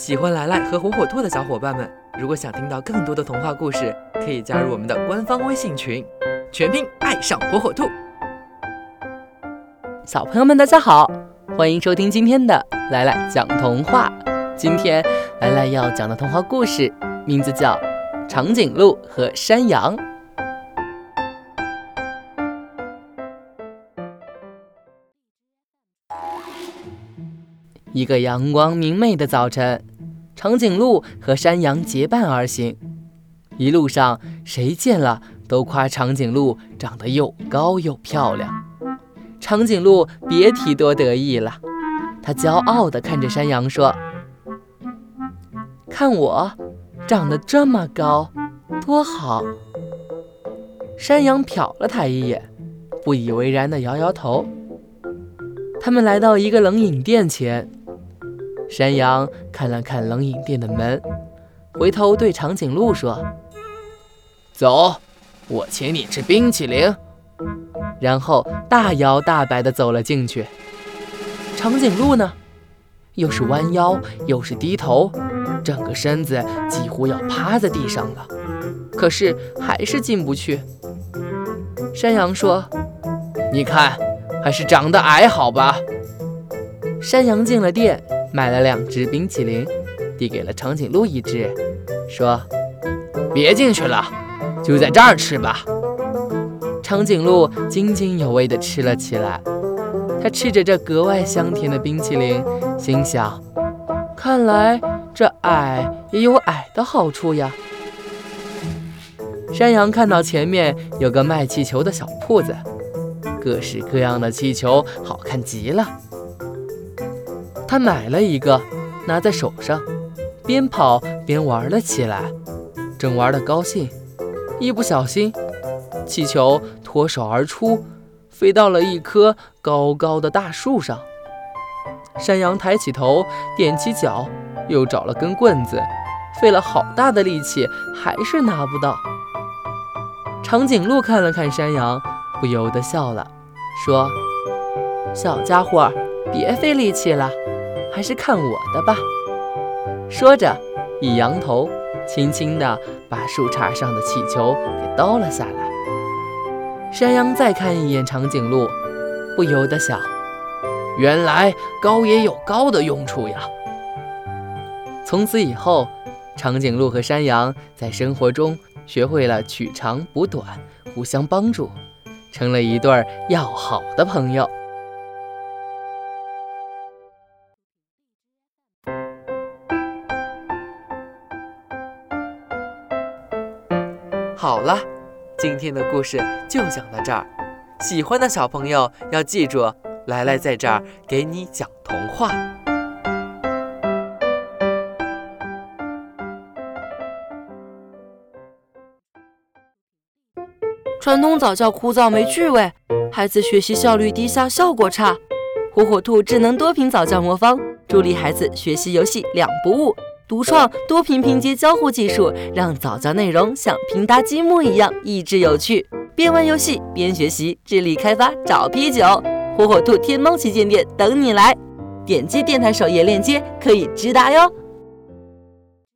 喜欢来来和火火兔的小伙伴们，如果想听到更多的童话故事，可以加入我们的官方微信群，全拼爱上火火兔。小朋友们，大家好，欢迎收听今天的来来讲童话。今天来来要讲的童话故事名字叫《长颈鹿和山羊》。一个阳光明媚的早晨，长颈鹿和山羊结伴而行。一路上，谁见了都夸长颈鹿长得又高又漂亮。长颈鹿别提多得意了，他骄傲地看着山羊说：“看我，长得这么高，多好。”山羊瞟了他一眼，不以为然地摇摇头。他们来到一个冷饮店前。山羊看了看冷饮店的门，回头对长颈鹿说：“走，我请你吃冰淇淋。”然后大摇大摆地走了进去。长颈鹿呢，又是弯腰又是低头，整个身子几乎要趴在地上了，可是还是进不去。山羊说：“你看，还是长得矮好吧。”山羊进了店。买了两只冰淇淋，递给了长颈鹿一只，说：“别进去了，就在这儿吃吧。”长颈鹿津津有味地吃了起来。它吃着这格外香甜的冰淇淋，心想：“看来这矮也有矮的好处呀。”山羊看到前面有个卖气球的小铺子，各式各样的气球好看极了。他买了一个，拿在手上，边跑边玩了起来。正玩得高兴，一不小心，气球脱手而出，飞到了一棵高高的大树上。山羊抬起头，踮起脚，又找了根棍子，费了好大的力气，还是拿不到。长颈鹿看了看山羊，不由得笑了，说：“小家伙，别费力气了。”还是看我的吧。说着，一扬头，轻轻地把树杈上的气球给兜了下来。山羊再看一眼长颈鹿，不由得想：原来高也有高的用处呀。从此以后，长颈鹿和山羊在生活中学会了取长补短，互相帮助，成了一对要好的朋友。好了，今天的故事就讲到这儿。喜欢的小朋友要记住，来来在这儿给你讲童话。传统早教枯燥没趣味，孩子学习效率低下，效果差。火火兔智能多屏早教魔方，助力孩子学习游戏两不误。独创多屏拼接交互技术，让早教内容像拼搭积木一样益智有趣。边玩游戏边学习，智力开发找啤酒。火火兔天猫旗舰店等你来，点击电台首页链接可以直达哟。